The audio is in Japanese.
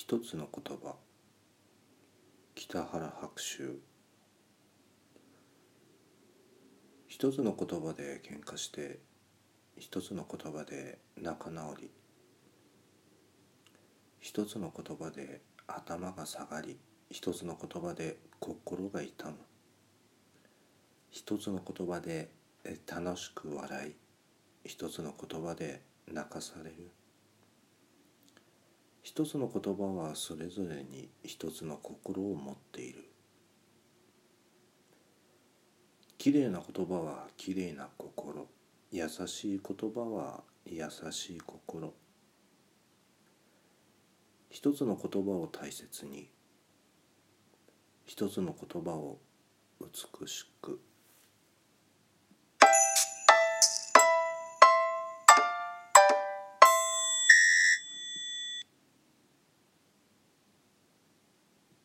一つの言葉。北原白秋。一つの言葉で喧嘩して一つの言葉で仲直り。一つの言葉で頭が下がり。一つの言葉で心が痛む。一つの言葉で楽しく笑い。一つの言葉で泣かされる。一つの言葉はそれぞれに一つの心を持っている。きれいな言葉はきれいな心。優しい言葉は優しい心。一つの言葉を大切に。一つの言葉を美しく。